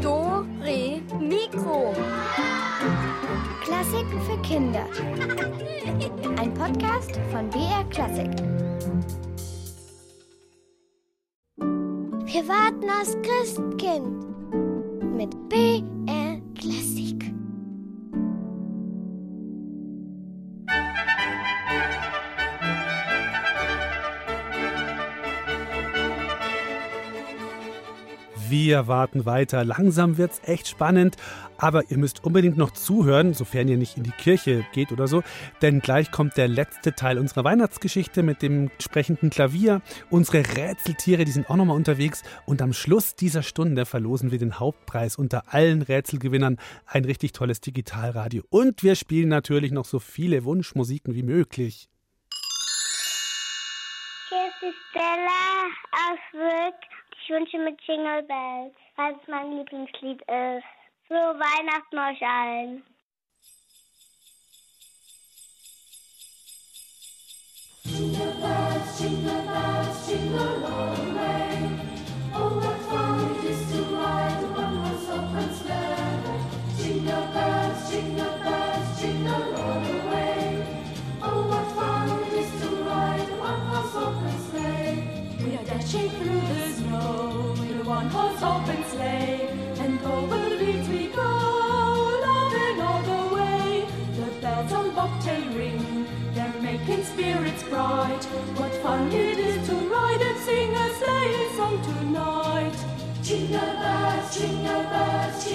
Do, Re, Mikro. Klassiken für Kinder. Ein Podcast von BR Klassik. Wir warten aufs Christkind mit BR Wir warten weiter. Langsam wird's echt spannend, aber ihr müsst unbedingt noch zuhören, sofern ihr nicht in die Kirche geht oder so, denn gleich kommt der letzte Teil unserer Weihnachtsgeschichte mit dem sprechenden Klavier. Unsere Rätseltiere, die sind auch nochmal unterwegs und am Schluss dieser Stunde verlosen wir den Hauptpreis unter allen Rätselgewinnern, ein richtig tolles Digitalradio und wir spielen natürlich noch so viele Wunschmusiken wie möglich. Hier ist Stella aus Witt. Ich wünsche mir Jingle Bells, weil es mein Lieblingslied ist. Frohe Weihnachten euch allen. Jingle bells, jingle bells, jingle all bright. What fun it is to ride and sing a sleighing song tonight! Jingle bells, jingle bells,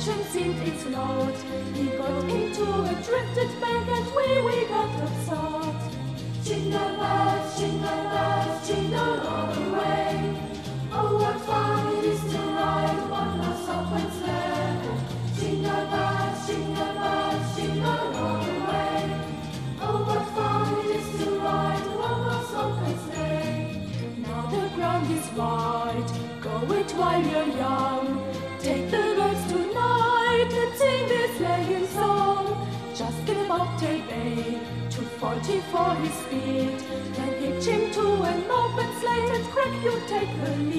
misfortune seemed its lot. He got into a drifted Take taken.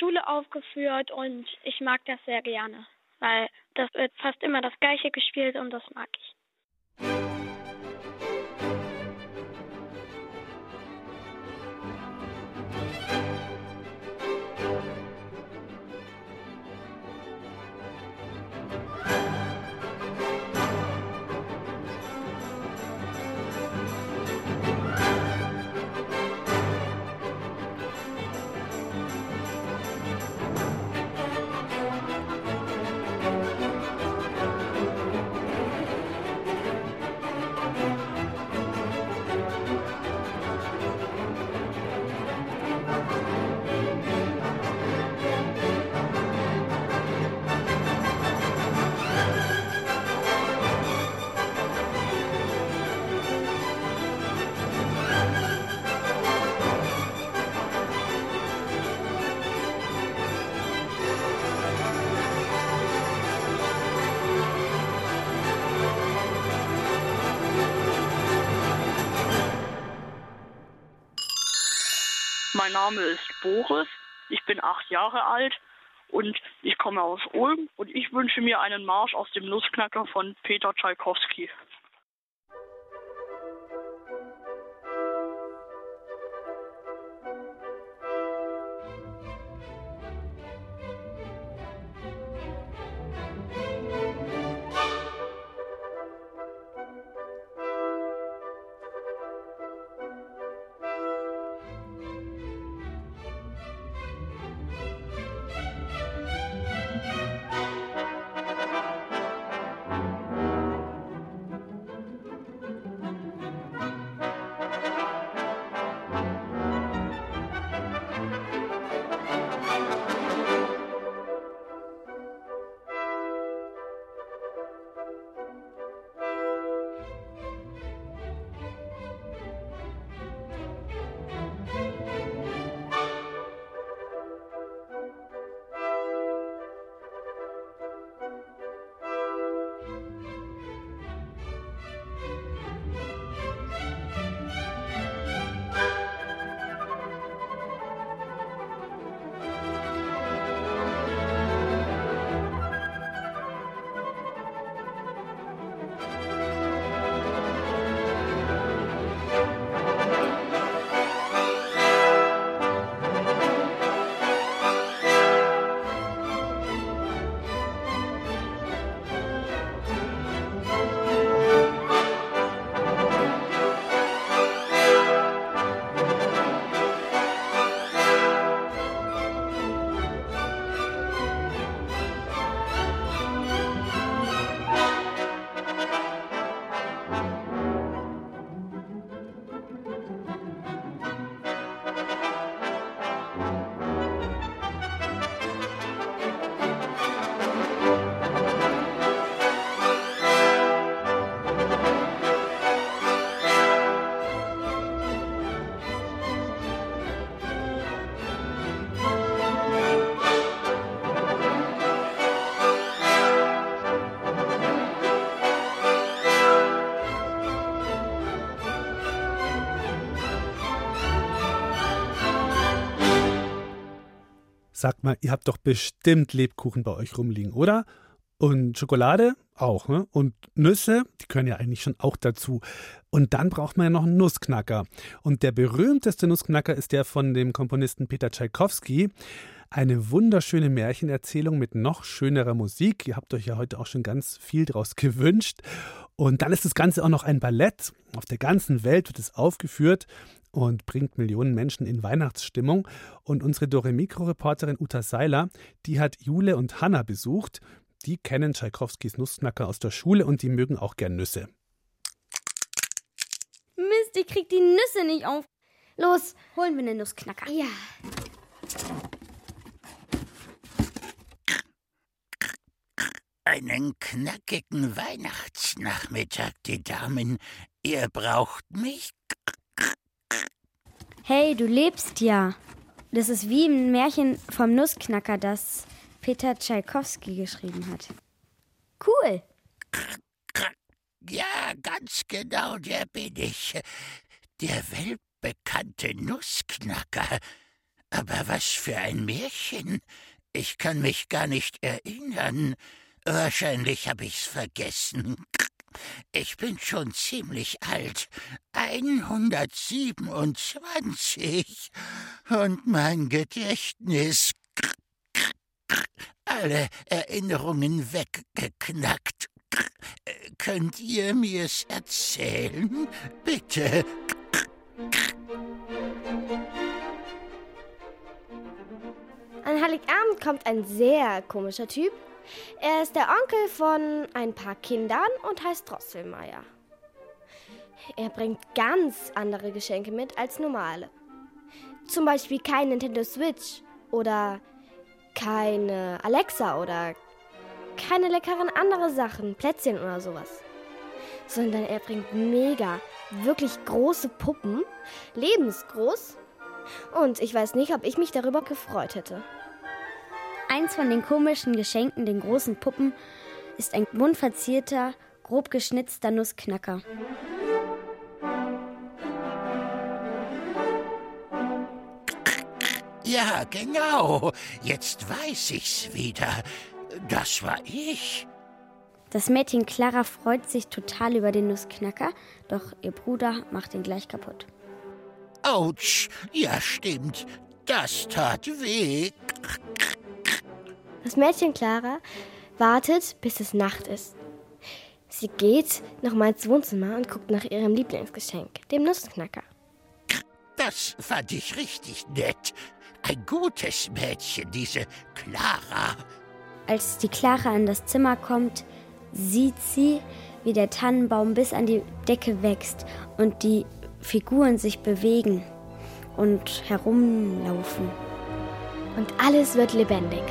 Schule aufgeführt und ich mag das sehr gerne, weil das wird fast immer das gleiche gespielt und das mag ich. Name ist Boris, ich bin acht Jahre alt und ich komme aus Ulm und ich wünsche mir einen Marsch aus dem Nussknacker von Peter Tschaikowski. Sagt mal, ihr habt doch bestimmt Lebkuchen bei euch rumliegen, oder? Und Schokolade auch, ne? Und Nüsse, die können ja eigentlich schon auch dazu. Und dann braucht man ja noch einen Nussknacker. Und der berühmteste Nussknacker ist der von dem Komponisten Peter Tschaikowski. Eine wunderschöne Märchenerzählung mit noch schönerer Musik. Ihr habt euch ja heute auch schon ganz viel draus gewünscht. Und dann ist das Ganze auch noch ein Ballett. Auf der ganzen Welt wird es aufgeführt und bringt Millionen Menschen in Weihnachtsstimmung. Und unsere Doremikro-Reporterin Uta Seiler, die hat Jule und Hanna besucht. Die kennen Tschaikowskis Nussknacker aus der Schule und die mögen auch gern Nüsse. Mist, ich krieg die Nüsse nicht auf. Los, holen wir einen Nussknacker. Ja. Einen knackigen Weihnachtsnachmittag, die Damen. Ihr braucht mich. Hey, du lebst ja. Das ist wie ein Märchen vom Nussknacker, das Peter Tschaikowski geschrieben hat. Cool. Ja, ganz genau, der bin ich. Der weltbekannte Nussknacker. Aber was für ein Märchen. Ich kann mich gar nicht erinnern. Wahrscheinlich habe ich's vergessen. Ich bin schon ziemlich alt. 127. Und mein Gedächtnis. Alle Erinnerungen weggeknackt. Könnt ihr mir's erzählen? Bitte. An Heiligabend kommt ein sehr komischer Typ. Er ist der Onkel von ein paar Kindern und heißt Drosselmeier. Er bringt ganz andere Geschenke mit als normale. Zum Beispiel kein Nintendo Switch oder keine Alexa oder keine leckeren andere Sachen, Plätzchen oder sowas. Sondern er bringt mega, wirklich große Puppen, lebensgroß. Und ich weiß nicht, ob ich mich darüber gefreut hätte. Eins von den komischen Geschenken, den großen Puppen, ist ein mundverzierter, grob geschnitzter Nussknacker. Ja, genau. Jetzt weiß ich's wieder. Das war ich. Das Mädchen Clara freut sich total über den Nussknacker, doch ihr Bruder macht ihn gleich kaputt. Autsch. Ja, stimmt. Das tat weh. Das Mädchen Clara wartet, bis es Nacht ist. Sie geht nochmal ins Wohnzimmer und guckt nach ihrem Lieblingsgeschenk, dem Nussknacker. Das fand ich richtig nett. Ein gutes Mädchen, diese Clara. Als die Clara in das Zimmer kommt, sieht sie, wie der Tannenbaum bis an die Decke wächst und die Figuren sich bewegen und herumlaufen. Und alles wird lebendig.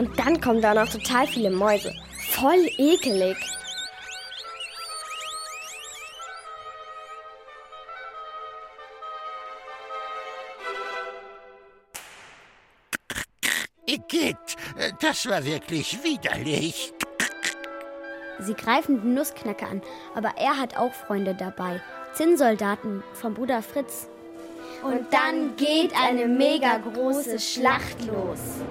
Und dann kommen da noch total viele Mäuse. Voll ekelig. Igitt, das war wirklich widerlich. Sie greifen den Nussknacker an, aber er hat auch Freunde dabei. Zinnsoldaten vom Bruder Fritz. Und dann geht eine mega große Schlacht los.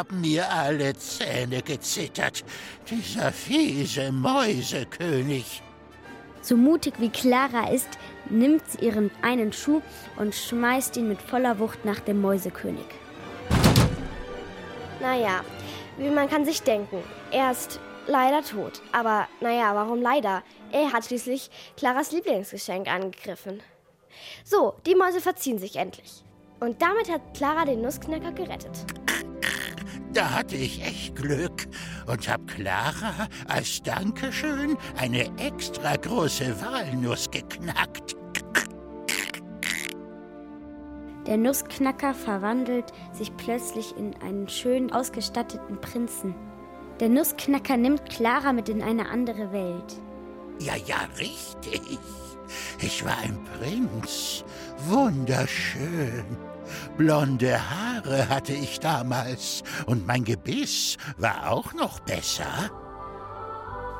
Haben mir alle Zähne gezittert. Dieser fiese Mäusekönig. So mutig wie Clara ist, nimmt sie ihren einen Schuh und schmeißt ihn mit voller Wucht nach dem Mäusekönig. Naja, wie man kann sich denken, er ist leider tot. Aber naja, warum leider? Er hat schließlich Claras Lieblingsgeschenk angegriffen. So, die Mäuse verziehen sich endlich. Und damit hat Clara den Nussknacker gerettet. Da hatte ich echt Glück und hab Clara als Dankeschön eine extra große Walnuss geknackt. Der Nussknacker verwandelt sich plötzlich in einen schön ausgestatteten Prinzen. Der Nussknacker nimmt Clara mit in eine andere Welt. Ja, ja, richtig. Ich war ein Prinz. Wunderschön. Blonde Haare hatte ich damals und mein Gebiss war auch noch besser.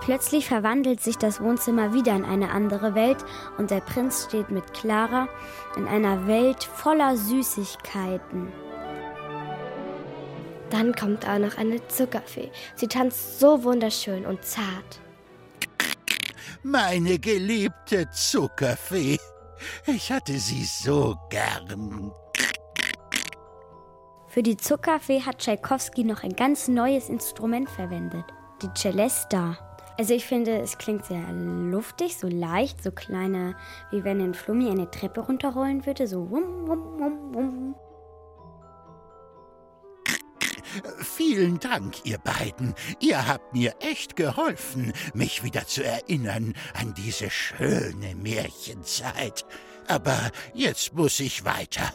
Plötzlich verwandelt sich das Wohnzimmer wieder in eine andere Welt und der Prinz steht mit Clara in einer Welt voller Süßigkeiten. Dann kommt auch noch eine Zuckerfee. Sie tanzt so wunderschön und zart. Meine geliebte Zuckerfee. Ich hatte sie so gern. Für die Zuckerfee hat Tschaikowski noch ein ganz neues Instrument verwendet, die Celesta. Also ich finde, es klingt sehr luftig, so leicht, so kleine, wie wenn ein Flummi eine Treppe runterrollen würde, so wum, wum, wum, wum. Vielen Dank, ihr beiden. Ihr habt mir echt geholfen, mich wieder zu erinnern an diese schöne Märchenzeit. Aber jetzt muss ich weiter.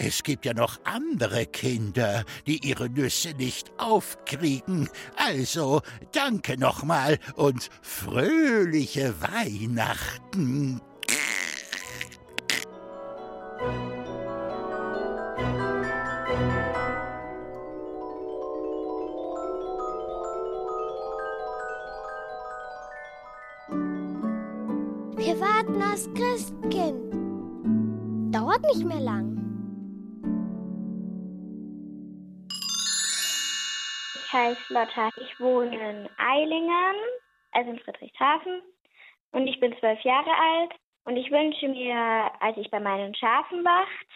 Es gibt ja noch andere Kinder, die ihre Nüsse nicht aufkriegen. Also danke nochmal und fröhliche Weihnachten. Wir warten aufs Christkind. Dauert nicht mehr lang. Ich heiße Lotta. Ich wohne in Eilingen, also in Friedrichshafen. Und ich bin zwölf Jahre alt. Und ich wünsche mir, als ich bei meinen Schafen wacht,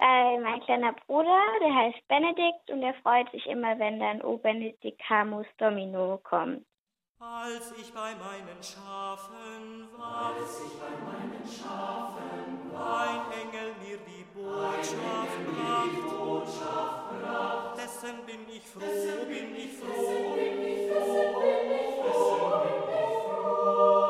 äh, mein kleiner Bruder, der heißt Benedikt und der freut sich immer, wenn dann O Benedicamus Domino kommt. Als ich bei meinen Schafen war, als ich bei meinen Schafen war, ein Engel mir die Botschaft bracht. Dessen bin ich froh, bin ich froh, dessen bin ich froh, dessen bin ich froh.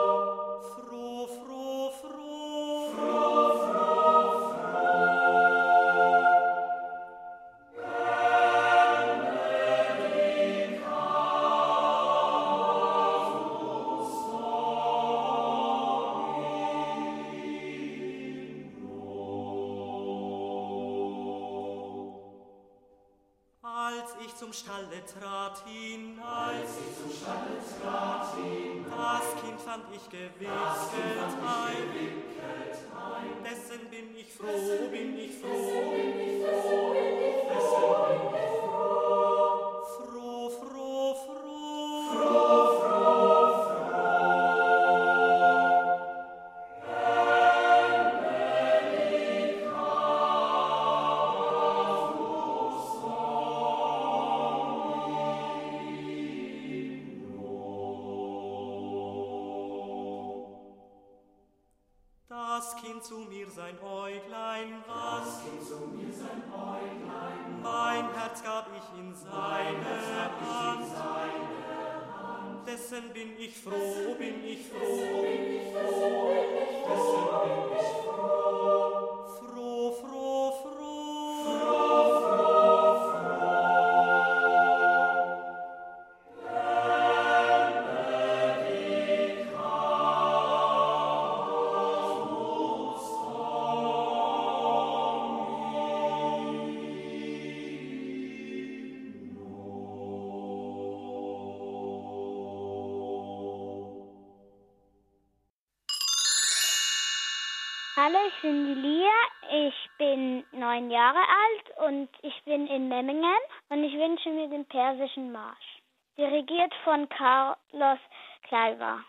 Ich bin die Lia. Ich bin neun Jahre alt und ich bin in Memmingen und ich wünsche mir den persischen Marsch. Dirigiert von Carlos Kleiber.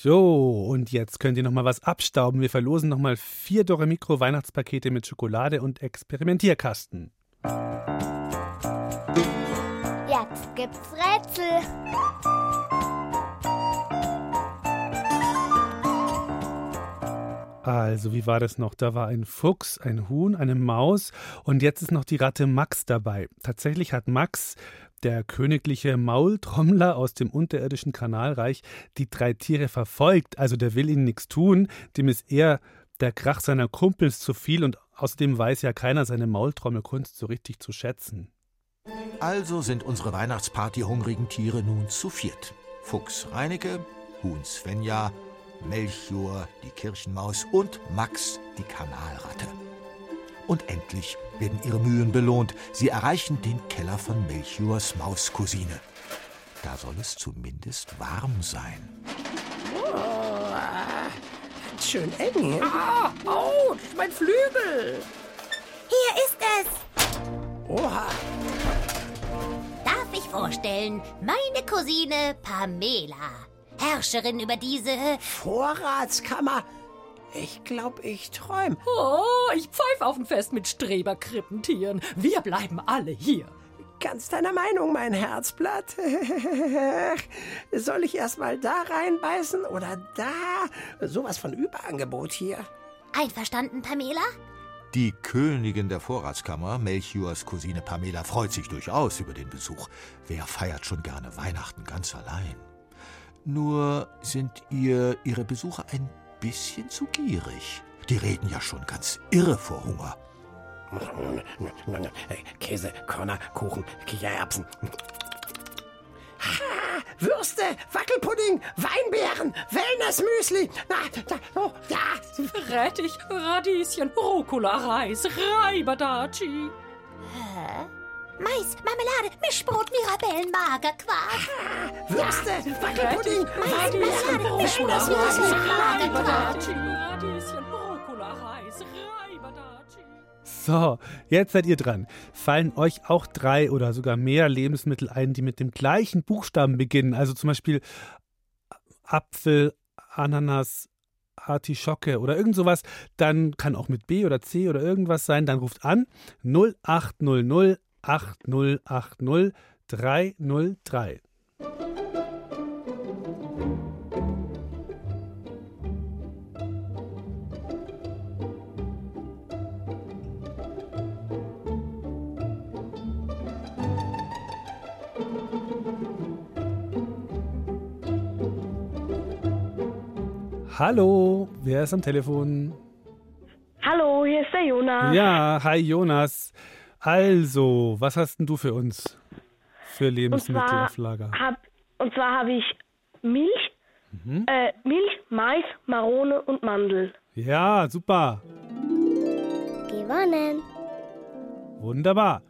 So, und jetzt könnt ihr noch mal was abstauben. Wir verlosen noch mal vier Dore Mikro Weihnachtspakete mit Schokolade und Experimentierkasten. Jetzt gibt's Rätsel. Also, wie war das noch? Da war ein Fuchs, ein Huhn, eine Maus und jetzt ist noch die Ratte Max dabei. Tatsächlich hat Max, der königliche Maultrommler aus dem unterirdischen Kanalreich, die drei Tiere verfolgt. Also, der will ihnen nichts tun. Dem ist eher der Krach seiner Kumpels zu viel und außerdem weiß ja keiner seine Maultrommelkunst so richtig zu schätzen. Also sind unsere Weihnachtsparty-hungrigen Tiere nun zu viert. Fuchs Reinecke, Huhn Svenja, Melchior, die Kirchenmaus und Max, die Kanalratte. Und endlich werden ihre Mühen belohnt. Sie erreichen den Keller von Melchiors Mauscousine. Da soll es zumindest warm sein. Schön eng. Ah, ouch, mein Flügel. Hier ist es. Oha, Darf ich vorstellen, meine Cousine Pamela. Herrscherin über diese. Vorratskammer. Ich glaub, ich träum. Oh, ich pfeife auf ein Fest mit Streberkrippentieren. Wir bleiben alle hier. Ganz deiner Meinung, mein Herzblatt. Soll ich erst mal da reinbeißen oder da? Sowas von Überangebot hier. Einverstanden, Pamela? Die Königin der Vorratskammer, Melchiors Cousine Pamela, freut sich durchaus über den Besuch. Wer feiert schon gerne Weihnachten ganz allein? Nur sind ihr ihre Besucher ein bisschen zu gierig. Die reden ja schon ganz irre vor Hunger. Käse, Körner, Kuchen, Kichererbsen. Ha, Würste, Wackelpudding, Weinbeeren, Wellnessmüsli. Na, da, oh, ja. Rettich, Radieschen, Rucola, Reis, Reibadaci. Mais, Marmelade, Mischbrot, Mirabellen, Magerquark. Würste, Wackelpudding, Radieschen, Weinbeeren, Rucola, Reis, Magerquark. So, jetzt seid ihr dran. Fallen euch auch drei oder sogar mehr Lebensmittel ein, die mit dem gleichen Buchstaben beginnen? Also zum Beispiel Apfel, Ananas, Artischocke oder irgend sowas. Dann kann auch mit B oder C oder irgendwas sein. Dann ruft an 0800 8080 303. Hallo, wer ist am Telefon? Hallo, hier ist der Jonas. Ja, hi Jonas. Also, was hast denn du für uns für Lebensmittel zwar auf Lager? Hab, und zwar habe ich Milch, äh, Milch, Mais, Marone und Mandel. Ja, super. Gewonnen. Wunderbar.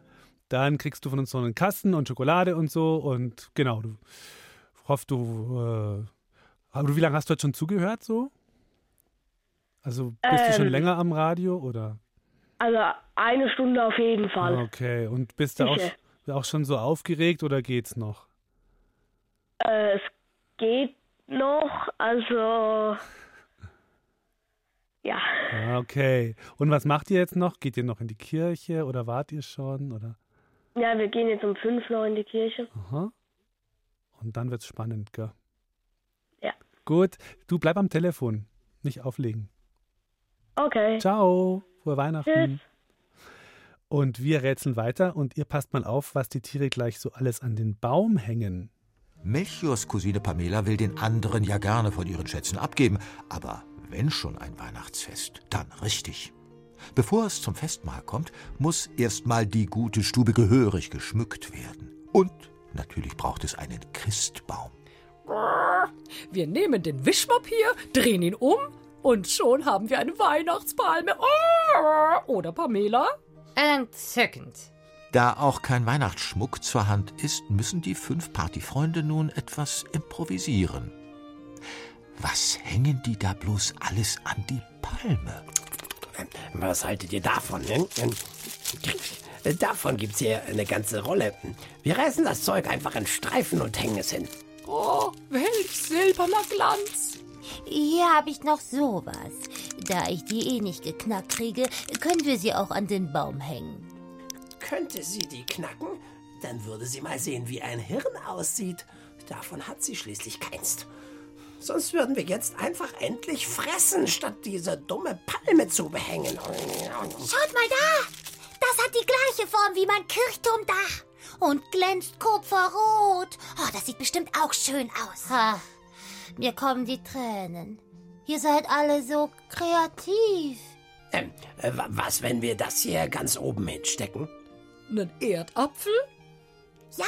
Dann kriegst du von uns so einen Kasten und Schokolade und so und genau, du hoffe du äh, aber wie lange hast du jetzt schon zugehört so? Also bist du schon Ähm. länger am Radio oder? Also eine Stunde auf jeden Fall. Okay, und bist du auch, auch schon so aufgeregt oder geht's noch? Äh, es geht noch, also ja. Ah, Okay. Und was macht ihr jetzt noch? Geht ihr noch in die Kirche oder wart ihr schon oder? Ja, wir gehen jetzt um fünf noch in die Kirche. Aha. Und dann wird's spannend, gell? Ja. Gut, du bleib am Telefon, nicht auflegen. Okay. Ciao, frohe Weihnachten. Tschüss. Und wir rätseln weiter und ihr passt mal auf, was die Tiere gleich so alles an den Baum hängen. Melchiors Cousine Pamela will den anderen ja gerne von ihren Schätzen abgeben, aber wenn schon ein Weihnachtsfest, dann richtig. Bevor es zum Festmahl kommt, muss erstmal die gute Stube gehörig geschmückt werden. Und natürlich braucht es einen Christbaum. Wir nehmen den Wischmopp hier, drehen ihn um und schon haben wir eine Weihnachtspalme. Oh, oder Pamela? Entzückend. Da auch kein Weihnachtsschmuck zur Hand ist, müssen die fünf Partyfreunde nun etwas improvisieren. Was hängen die da bloß alles an die Palme? Was haltet ihr davon? Hm? Davon gibt's hier eine ganze Rolle. Wir reißen das Zeug einfach in Streifen und hängen es hin. Oh, welch silberner Glanz. Hier habe ich noch sowas. Da ich die eh nicht geknackt kriege, können wir sie auch an den Baum hängen. Könnte sie die knacken, dann würde sie mal sehen, wie ein Hirn aussieht. Davon hat sie schließlich keins. Sonst würden wir jetzt einfach endlich fressen, statt diese dumme Palme zu behängen. Schaut mal da! Das hat die gleiche Form wie mein Kirchturmdach und glänzt kupferrot. Oh, das sieht bestimmt auch schön aus. Ha, mir kommen die Tränen. Ihr seid alle so kreativ. Ähm, äh, wa- was, wenn wir das hier ganz oben hinstecken? Nen Erdapfel? Ja,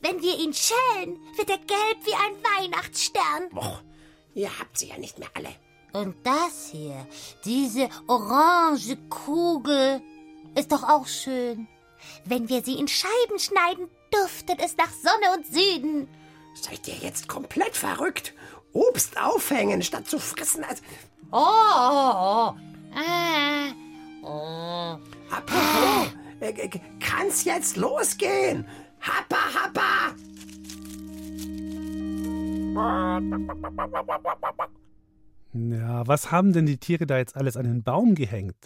wenn wir ihn schälen, wird er gelb wie ein Weihnachtsstern. Boah, ihr habt sie ja nicht mehr alle. Und das hier, diese orange Kugel, ist doch auch schön. Wenn wir sie in Scheiben schneiden, duftet es nach Sonne und Süden. Seid ihr jetzt komplett verrückt? Obst aufhängen, statt zu fressen als... Oh, oh, oh. Ah, oh. Apropos, äh, äh, kann's jetzt losgehen? Happa, happa! Ja, was haben denn die Tiere da jetzt alles an den Baum gehängt?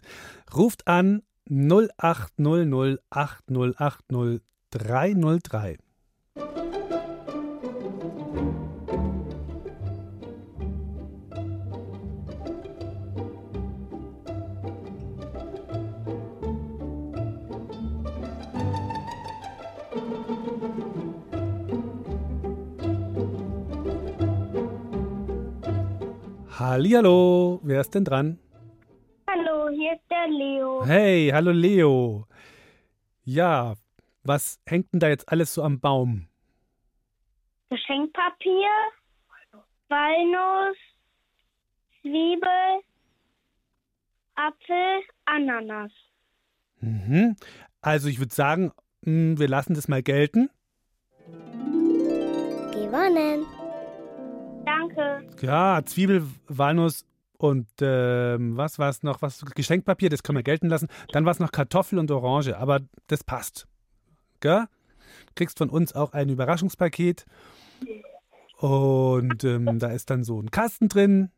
Ruft an 0800 8080 303. Hallihallo, wer ist denn dran? Hallo, hier ist der Leo. Hey, hallo Leo. Ja, was hängt denn da jetzt alles so am Baum? Geschenkpapier, Walnuss, Zwiebel, Apfel, Ananas. Mhm. Also ich würde sagen, mh, wir lassen das mal gelten. Gewonnen. Danke. Ja, Zwiebel, Walnuss und ähm, was war es noch? Was Geschenkpapier, das können wir gelten lassen. Dann war es noch Kartoffel und Orange, aber das passt. Gell? Kriegst von uns auch ein Überraschungspaket. Und ähm, da ist dann so ein Kasten drin.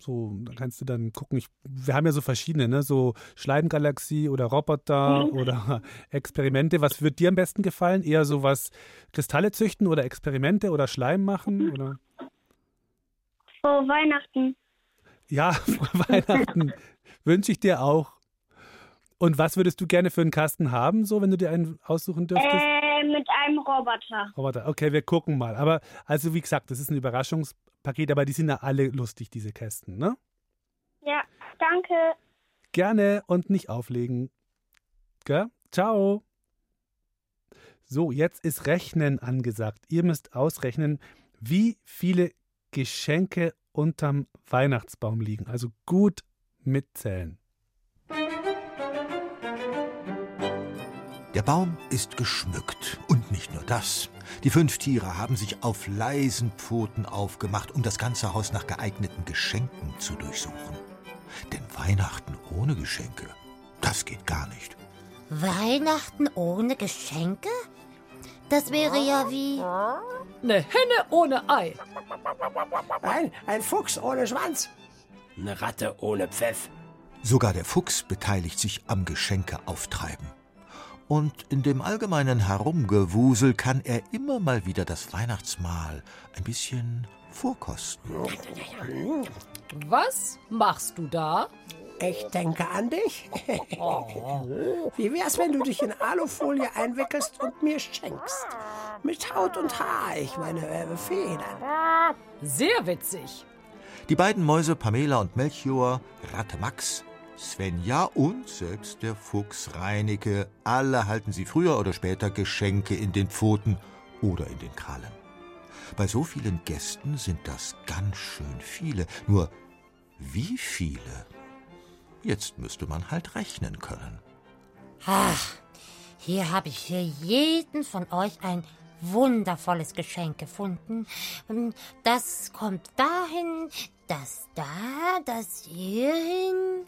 So, da kannst du dann gucken. Ich, wir haben ja so verschiedene, ne? So Schleimgalaxie oder Roboter Mhm. oder Experimente. Was wird dir am besten gefallen? Eher so was Kristalle züchten oder Experimente oder Schleim machen? Oder? Frohe Weihnachten. Ja, frohe Weihnachten wünsche ich dir auch. Und was würdest du gerne für einen Kasten haben, so wenn du dir einen aussuchen dürftest? Äh, mit einem Roboter. Roboter. Okay, wir gucken mal. Aber also wie gesagt, das ist ein Überraschungspaket, aber die sind ja alle lustig, diese Kästen, ne? Ja, danke. Gerne und nicht auflegen. Gell? Ciao. So, jetzt ist Rechnen angesagt. Ihr müsst ausrechnen, wie viele Geschenke unterm Weihnachtsbaum liegen. Also gut mitzählen. Der Baum ist geschmückt. Und nicht nur das. Die fünf Tiere haben sich auf leisen Pfoten aufgemacht, um das ganze Haus nach geeigneten Geschenken zu durchsuchen. Denn Weihnachten ohne Geschenke, das geht gar nicht. Weihnachten ohne Geschenke? Das wäre ja wie. Eine Henne ohne Ei. Ein, ein Fuchs ohne Schwanz. Eine Ratte ohne Pfeff. Sogar der Fuchs beteiligt sich am Geschenke auftreiben. Und in dem allgemeinen Herumgewusel kann er immer mal wieder das Weihnachtsmahl ein bisschen vorkosten. Was machst du da? Ich denke an dich. Wie wär's, wenn du dich in Alufolie einwickelst und mir schenkst? Mit Haut und Haar, ich meine äh, Federn. Sehr witzig. Die beiden Mäuse Pamela und Melchior, Ratte Max, Svenja und selbst der Fuchs Reinecke, alle halten sie früher oder später Geschenke in den Pfoten oder in den Krallen. Bei so vielen Gästen sind das ganz schön viele. Nur wie viele? Jetzt müsste man halt rechnen können. Ach, hier habe ich für jeden von euch ein wundervolles Geschenk gefunden. Das kommt dahin, das da, das hierhin.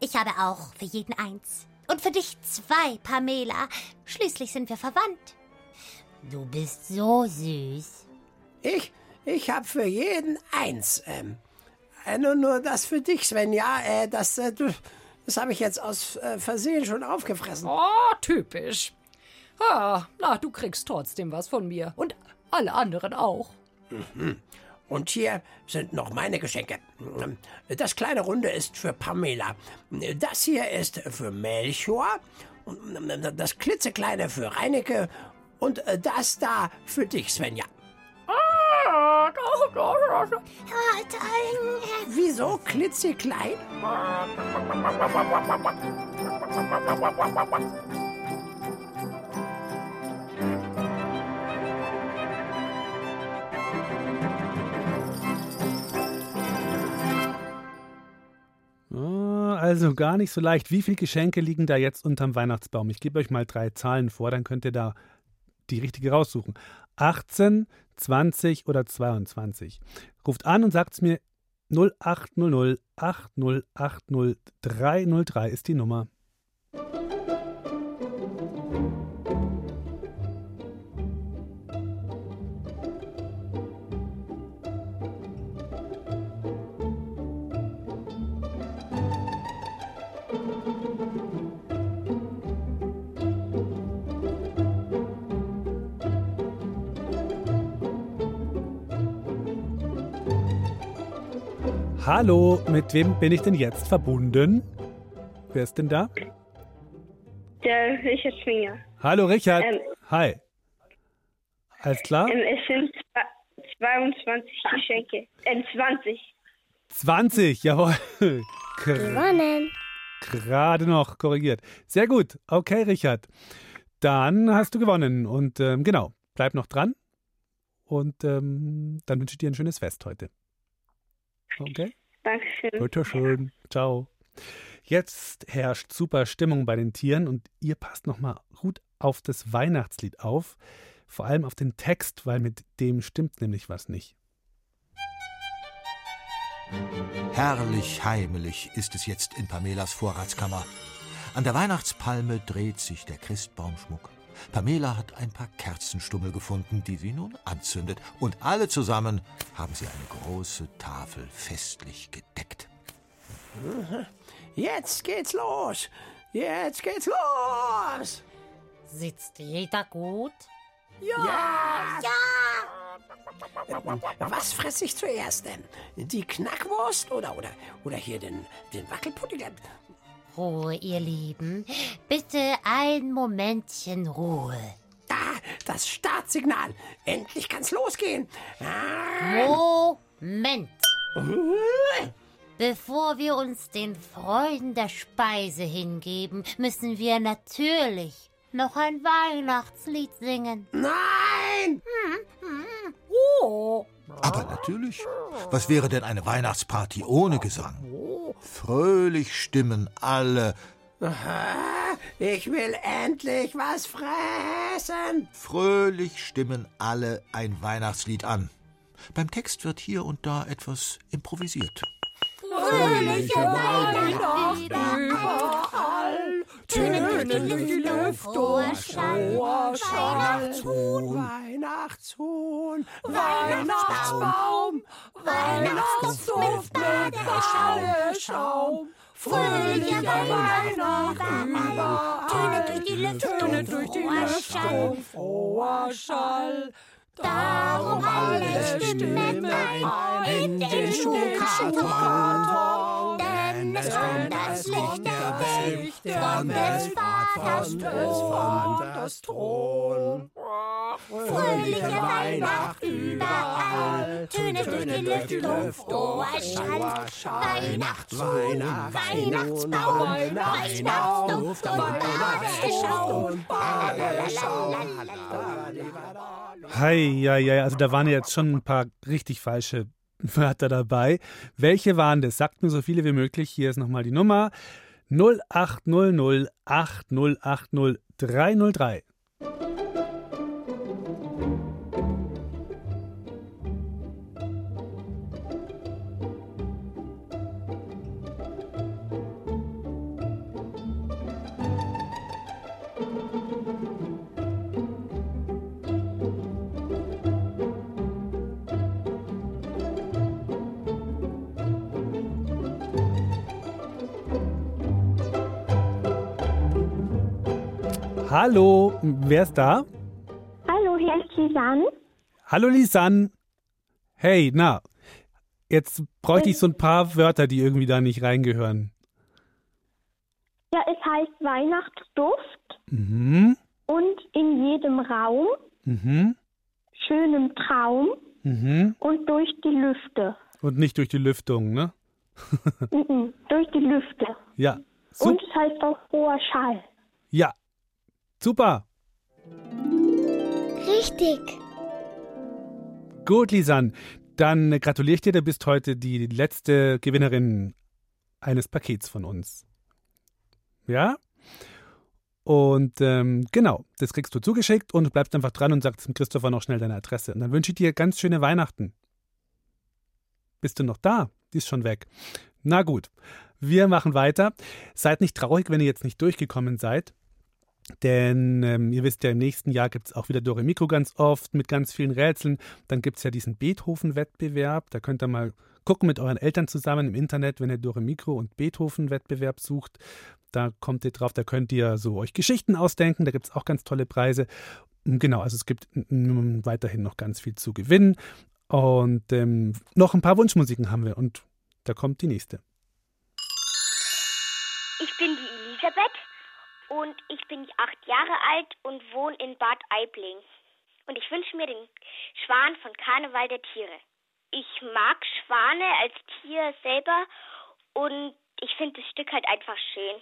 Ich habe auch für jeden eins. Und für dich zwei, Pamela. Schließlich sind wir verwandt. Du bist so süß. Ich, Ich habe für jeden eins. Ähm, äh, nur, nur das für dich, Sven. Ja, äh, das, äh, du, das habe ich jetzt aus äh, Versehen schon aufgefressen. Oh, typisch. Ah, na, du kriegst trotzdem was von mir. Und alle anderen auch. Mhm. Und hier sind noch meine Geschenke. Das kleine Runde ist für Pamela. Das hier ist für Melchior. Das klitzekleine für Reinecke. Und das da für dich, Svenja. Wieso klitzeklein? Also gar nicht so leicht. Wie viele Geschenke liegen da jetzt unterm Weihnachtsbaum? Ich gebe euch mal drei Zahlen vor, dann könnt ihr da die richtige raussuchen. 18, 20 oder 22. Ruft an und sagt es mir 0800 8080 303 ist die Nummer. Hallo, mit wem bin ich denn jetzt verbunden? Wer ist denn da? Der Richard Schwinger. Hallo Richard. Ähm, Hi. Alles klar? Ähm, es sind zwa- 22 Geschenke. Ähm, 20. 20, jawohl. Gewonnen. Gerade noch korrigiert. Sehr gut. Okay, Richard. Dann hast du gewonnen. Und ähm, genau, bleib noch dran. Und ähm, dann wünsche ich dir ein schönes Fest heute. Okay? Dankeschön. Bitte schön. Ciao. Jetzt herrscht super Stimmung bei den Tieren und ihr passt nochmal gut auf das Weihnachtslied auf. Vor allem auf den Text, weil mit dem stimmt nämlich was nicht. Herrlich heimelig ist es jetzt in Pamelas Vorratskammer. An der Weihnachtspalme dreht sich der Christbaumschmuck. Pamela hat ein paar Kerzenstummel gefunden, die sie nun anzündet. Und alle zusammen haben sie eine große Tafel festlich gedeckt. Jetzt geht's los. Jetzt geht's los. Sitzt jeder gut? Ja. Was fresse ich zuerst denn? Die Knackwurst oder, oder, oder hier den, den Wackelpudding? Ruhe, ihr Lieben. Bitte ein Momentchen Ruhe. Da, das Startsignal. Endlich kann's losgehen. Moment. Bevor wir uns den Freuden der Speise hingeben, müssen wir natürlich noch ein Weihnachtslied singen. Nein! Oh. Aber natürlich. Was wäre denn eine Weihnachtsparty ohne Gesang? Fröhlich stimmen alle. Ich will endlich was fressen. Fröhlich stimmen alle ein Weihnachtslied an. Beim Text wird hier und da etwas improvisiert. Fröhliche Weihnacht überall. Schall, hoher Schall. Weihnachtshuhn, Weihnachtsbaum, Weihnachtsduft mit Badeschaum. Fröhliche Weihnacht überall. Töne durch die Luft, Töne durch die Luft, froher Schall. Darum alle Stimmen ein. in den Schuhkarton. Denn es kommt das Licht der Welt von des Vaters Thron. Fröhliche Weihnacht überall, Töne durch die Luft, Luft, hoher Schall. Weihnachtshuhn, Weihnachtsbaum, Weihnachtsduft und Badeschaum. Hei, ja, ja, also da waren jetzt schon ein paar richtig falsche Wörter dabei. Welche waren das? Sagt mir so viele wie möglich. Hier ist nochmal die Nummer 0800 8080 Hallo, wer ist da? Hallo, hier ist Lisanne. Hallo Lisanne. Hey, na, jetzt bräuchte ich so ein paar Wörter, die irgendwie da nicht reingehören. Ja, es heißt Weihnachtsduft Mhm, und in jedem Raum, mhm, schönem Traum mhm. und durch die Lüfte. Und nicht durch die Lüftung, ne? Mhm, durch die Lüfte. Ja, Und es heißt auch hoher Schall. ja, super. Richtig. Gut, Lisanne. Dann gratuliere ich dir, du bist heute die letzte Gewinnerin eines Pakets von uns. Ja? Und ähm, genau, das kriegst du zugeschickt und bleibst einfach dran und sagst dem Christopher noch schnell deine Adresse. Und dann wünsche ich dir ganz schöne Weihnachten. Bist du noch da? Die ist schon weg. Na gut, wir machen weiter. Seid nicht traurig, wenn ihr jetzt nicht durchgekommen seid. Denn ähm, ihr wisst ja, im nächsten Jahr gibt es auch wieder Dore Mikro ganz oft mit ganz vielen Rätseln. Dann gibt es ja diesen Beethoven-Wettbewerb. Da könnt ihr mal gucken mit euren Eltern zusammen im Internet, wenn ihr Dore Mikro und Beethoven-Wettbewerb sucht. Da kommt ihr drauf, da könnt ihr so euch Geschichten ausdenken. Da gibt es auch ganz tolle Preise. Genau, also es gibt weiterhin noch ganz viel zu gewinnen. Und ähm, noch ein paar Wunschmusiken haben wir. Und da kommt die nächste. Und ich bin acht Jahre alt und wohne in Bad Aibling. Und ich wünsche mir den Schwan von Karneval der Tiere. Ich mag Schwane als Tier selber und ich finde das Stück halt einfach schön.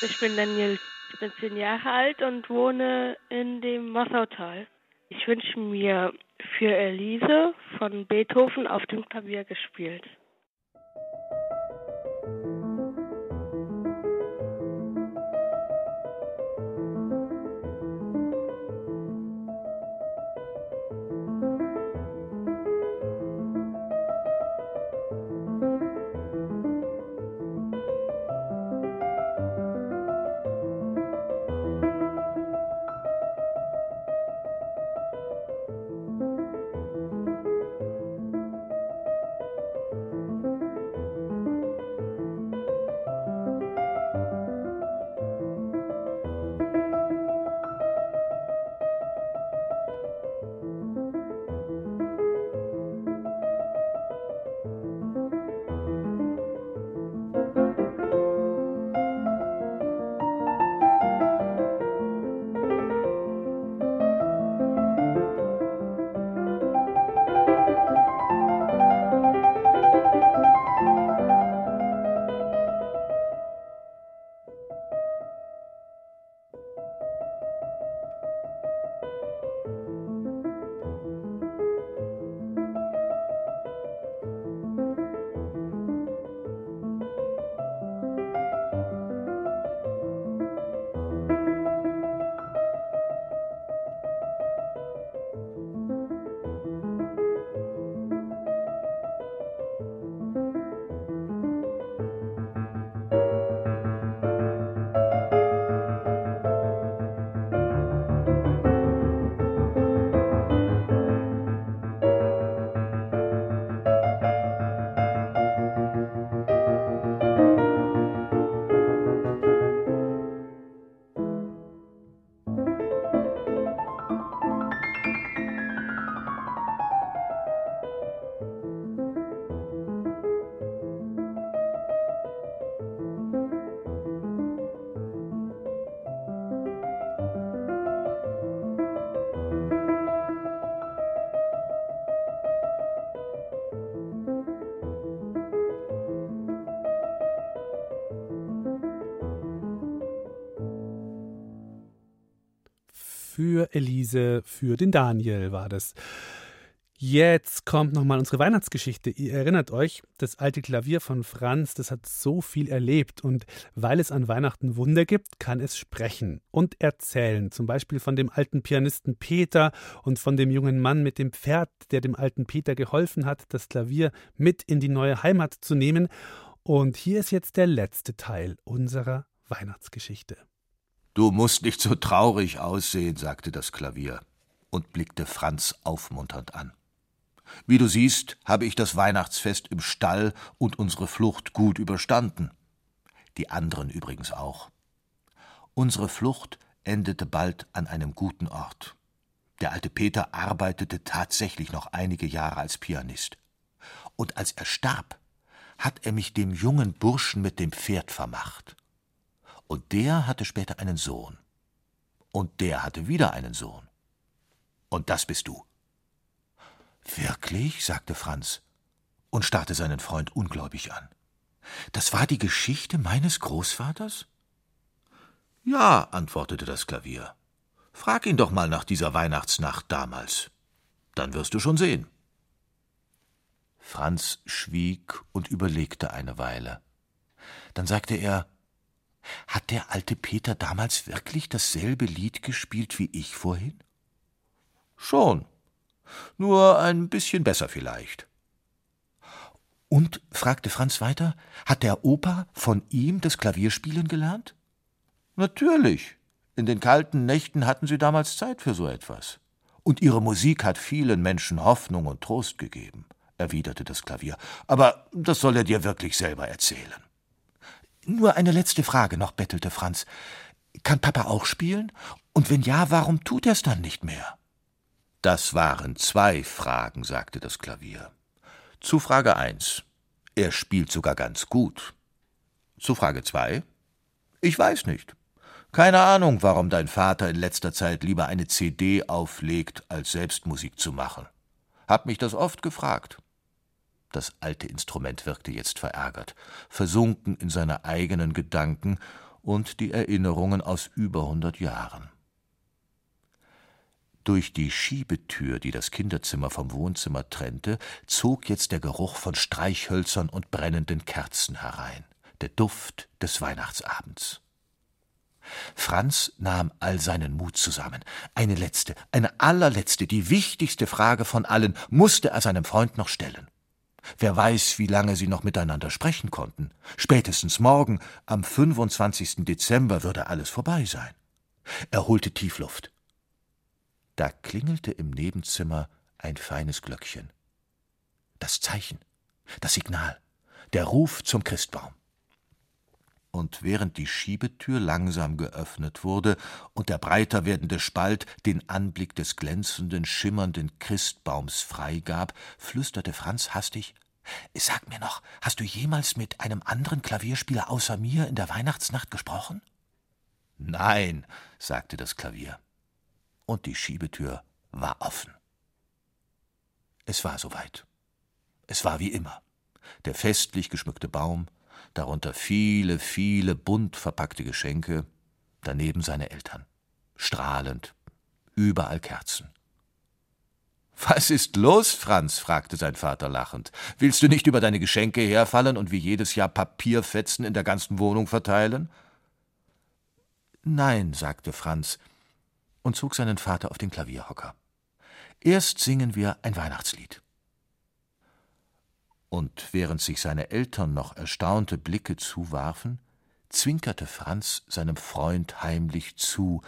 Ich bin Daniel, ich bin zehn Jahre alt und wohne in dem Mossautal. Ich wünsche mir für Elise von Beethoven auf dem Klavier gespielt. Elise, für den Daniel war das. Jetzt kommt nochmal unsere Weihnachtsgeschichte. Ihr erinnert euch, das alte Klavier von Franz, das hat so viel erlebt und weil es an Weihnachten Wunder gibt, kann es sprechen und erzählen. Zum Beispiel von dem alten Pianisten Peter und von dem jungen Mann mit dem Pferd, der dem alten Peter geholfen hat, das Klavier mit in die neue Heimat zu nehmen. Und hier ist jetzt der letzte Teil unserer Weihnachtsgeschichte. Du musst nicht so traurig aussehen, sagte das Klavier und blickte Franz aufmunternd an. Wie du siehst, habe ich das Weihnachtsfest im Stall und unsere Flucht gut überstanden. Die anderen übrigens auch. Unsere Flucht endete bald an einem guten Ort. Der alte Peter arbeitete tatsächlich noch einige Jahre als Pianist. Und als er starb, hat er mich dem jungen Burschen mit dem Pferd vermacht. Und der hatte später einen Sohn. Und der hatte wieder einen Sohn. Und das bist du. Wirklich? sagte Franz und starrte seinen Freund ungläubig an. Das war die Geschichte meines Großvaters? Ja, antwortete das Klavier. Frag ihn doch mal nach dieser Weihnachtsnacht damals. Dann wirst du schon sehen. Franz schwieg und überlegte eine Weile. Dann sagte er Hat der alte Peter damals wirklich dasselbe Lied gespielt wie ich vorhin? Schon, nur ein bisschen besser vielleicht. Und, fragte Franz weiter, hat der Opa von ihm das Klavierspielen gelernt? Natürlich. In den kalten Nächten hatten sie damals Zeit für so etwas. Und ihre Musik hat vielen Menschen Hoffnung und Trost gegeben, erwiderte das Klavier. Aber das soll er dir wirklich selber erzählen. Nur eine letzte Frage noch, bettelte Franz. Kann Papa auch spielen? Und wenn ja, warum tut er es dann nicht mehr? Das waren zwei Fragen, sagte das Klavier. Zu Frage eins. Er spielt sogar ganz gut. Zu Frage zwei. Ich weiß nicht. Keine Ahnung, warum dein Vater in letzter Zeit lieber eine CD auflegt, als selbst Musik zu machen. Hab mich das oft gefragt. Das alte Instrument wirkte jetzt verärgert, versunken in seine eigenen Gedanken und die Erinnerungen aus über hundert Jahren. Durch die Schiebetür, die das Kinderzimmer vom Wohnzimmer trennte, zog jetzt der Geruch von Streichhölzern und brennenden Kerzen herein, der Duft des Weihnachtsabends. Franz nahm all seinen Mut zusammen. Eine letzte, eine allerletzte, die wichtigste Frage von allen musste er seinem Freund noch stellen. Wer weiß, wie lange sie noch miteinander sprechen konnten. Spätestens morgen, am 25. Dezember, würde alles vorbei sein. Er holte Tiefluft. Da klingelte im Nebenzimmer ein feines Glöckchen. Das Zeichen, das Signal, der Ruf zum Christbaum. Und während die Schiebetür langsam geöffnet wurde und der breiter werdende Spalt den Anblick des glänzenden, schimmernden Christbaums freigab, flüsterte Franz hastig Sag mir noch, hast du jemals mit einem anderen Klavierspieler außer mir in der Weihnachtsnacht gesprochen? Nein, sagte das Klavier und die Schiebetür war offen. Es war soweit. Es war wie immer. Der festlich geschmückte Baum, darunter viele, viele bunt verpackte Geschenke, daneben seine Eltern. Strahlend, überall Kerzen. Was ist los, Franz? fragte sein Vater lachend. Willst du nicht über deine Geschenke herfallen und wie jedes Jahr Papierfetzen in der ganzen Wohnung verteilen? Nein, sagte Franz, und zog seinen Vater auf den Klavierhocker. Erst singen wir ein Weihnachtslied. Und während sich seine Eltern noch erstaunte Blicke zuwarfen, zwinkerte Franz seinem Freund heimlich zu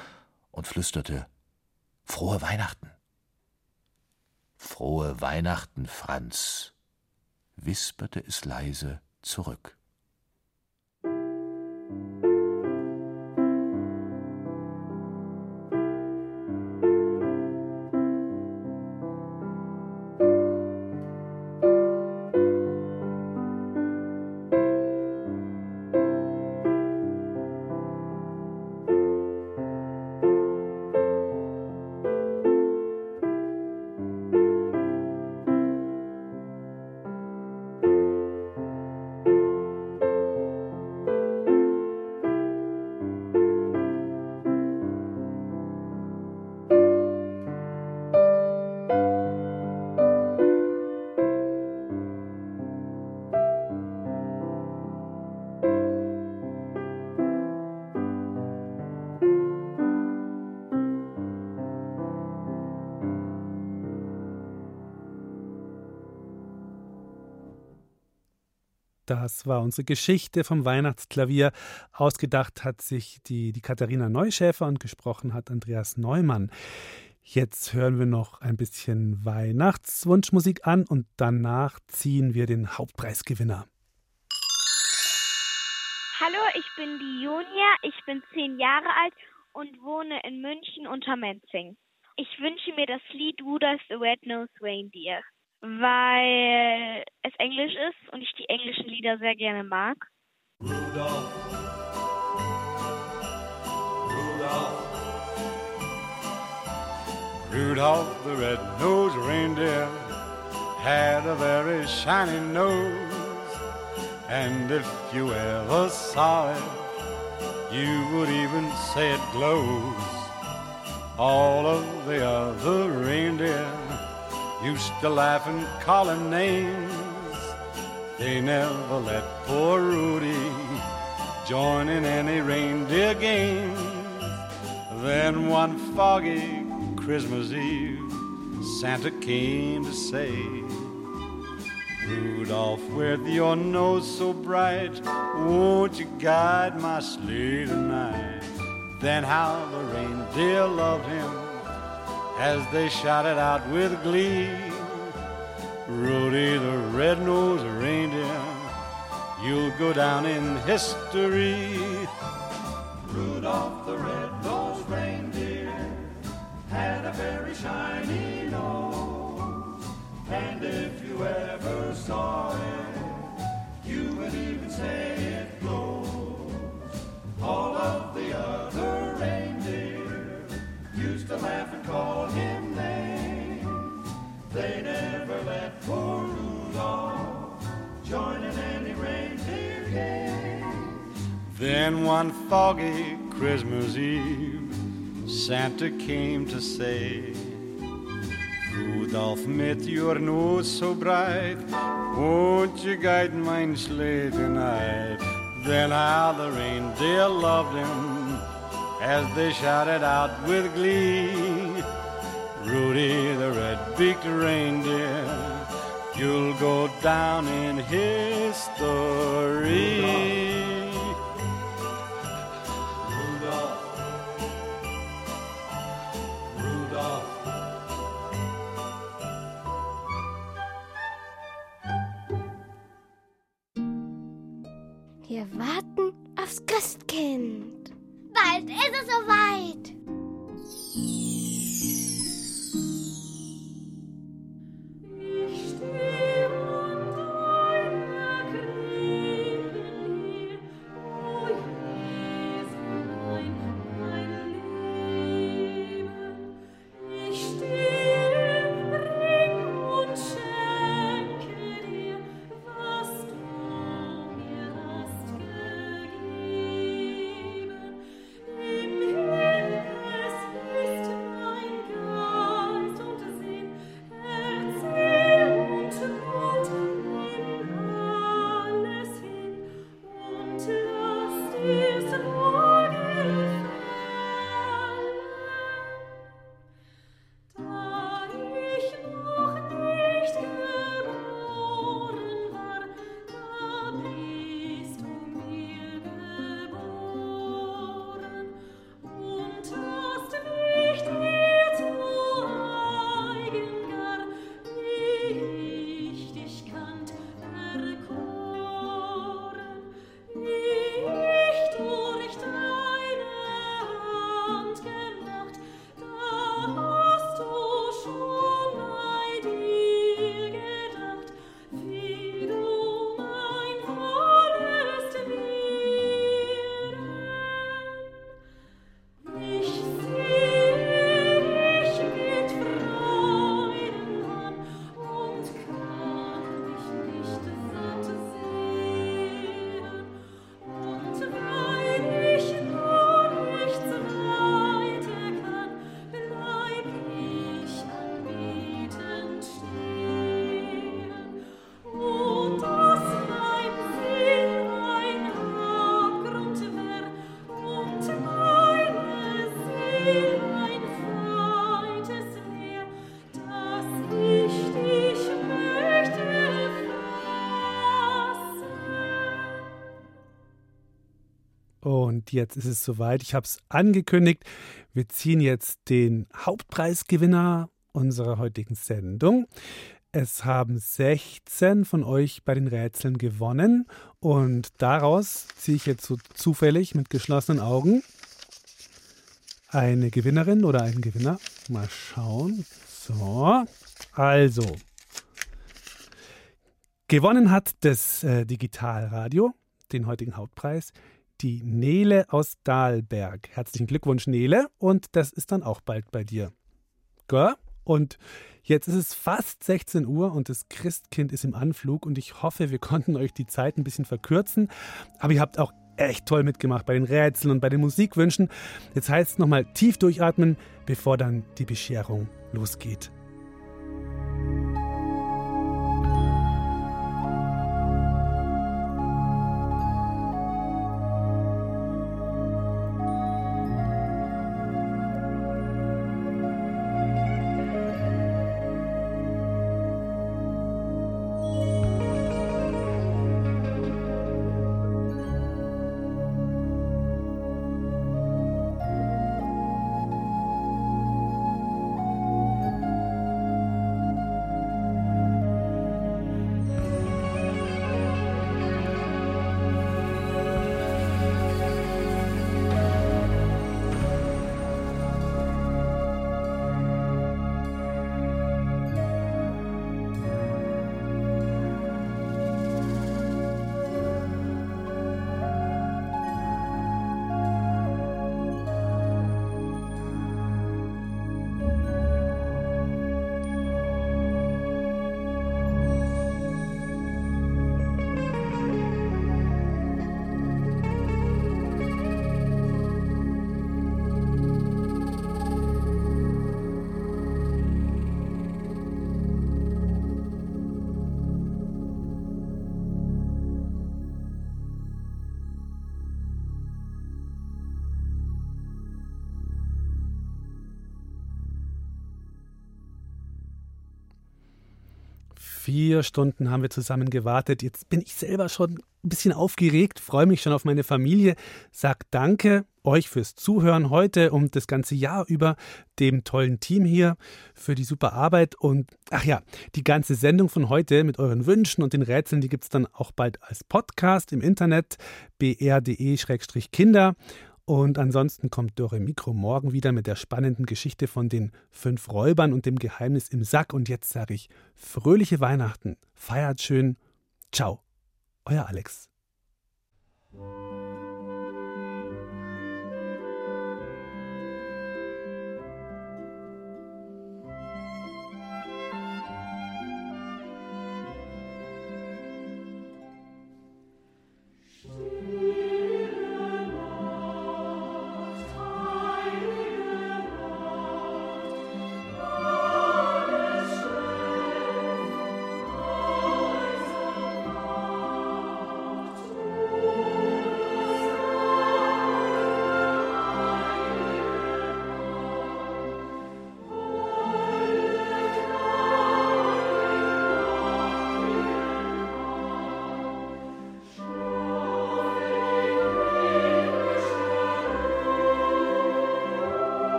und flüsterte Frohe Weihnachten. Frohe Weihnachten, Franz, wisperte es leise zurück. Das war unsere Geschichte vom Weihnachtsklavier. Ausgedacht hat sich die, die Katharina Neuschäfer und gesprochen hat Andreas Neumann. Jetzt hören wir noch ein bisschen Weihnachtswunschmusik an und danach ziehen wir den Hauptpreisgewinner. Hallo, ich bin die Junia, ich bin zehn Jahre alt und wohne in München unter Menzing. Ich wünsche mir das Lied Rudolph the Red-Nosed Reindeer, weil es Englisch ist und ich die englischen Lieder sehr gerne mag. Rudolph, Rudolph, Rudolph the red-nosed reindeer had a very shiny nose. And if you ever saw it, you would even say it glows. All of the other reindeer used to laugh and call him names. They never let poor Rudy join in any reindeer games. Then one foggy Christmas Eve, Santa came to say, Rudolph, with your nose so bright, won't you guide my sleigh tonight? Then how the reindeer loved him as they shouted out with glee. Rudy the red-nosed reindeer, you'll go down in history. Rudolph the red-nosed reindeer had a very shiny nose. And if you ever saw it, you would even say him names. They never let poor Rudolph join in any reindeer. Then one foggy Christmas Eve, Santa came to say, Rudolph, mit your nose so bright, won't you guide mine sleigh tonight? Then how the reindeer loved him as they shouted out with glee. Rudy the red-beaked reindeer, you'll go down in history. Rudolph, Rudolph, Wir warten aufs Christkind. Bald ist es soweit. Und jetzt ist es soweit. Ich habe es angekündigt. Wir ziehen jetzt den Hauptpreisgewinner unserer heutigen Sendung. Es haben 16 von euch bei den Rätseln gewonnen und daraus ziehe ich jetzt so zufällig mit geschlossenen Augen eine Gewinnerin oder einen Gewinner. Mal schauen. So, also. Gewonnen hat das äh, Digitalradio, den heutigen Hauptpreis, die Nele aus Dahlberg. Herzlichen Glückwunsch, Nele. Und das ist dann auch bald bei dir. Gell? Und jetzt ist es fast 16 Uhr und das Christkind ist im Anflug und ich hoffe, wir konnten euch die Zeit ein bisschen verkürzen. Aber ihr habt auch echt toll mitgemacht bei den Rätseln und bei den Musikwünschen. Jetzt heißt es nochmal tief durchatmen, bevor dann die Bescherung losgeht. Vier Stunden haben wir zusammen gewartet. Jetzt bin ich selber schon ein bisschen aufgeregt, freue mich schon auf meine Familie. Sag danke euch fürs Zuhören heute und das ganze Jahr über, dem tollen Team hier für die super Arbeit. Und ach ja, die ganze Sendung von heute mit euren Wünschen und den Rätseln, die gibt es dann auch bald als Podcast im Internet br.de-kinder. Und ansonsten kommt Dore Mikro morgen wieder mit der spannenden Geschichte von den fünf Räubern und dem Geheimnis im Sack. Und jetzt sage ich fröhliche Weihnachten, feiert schön, ciao, euer Alex.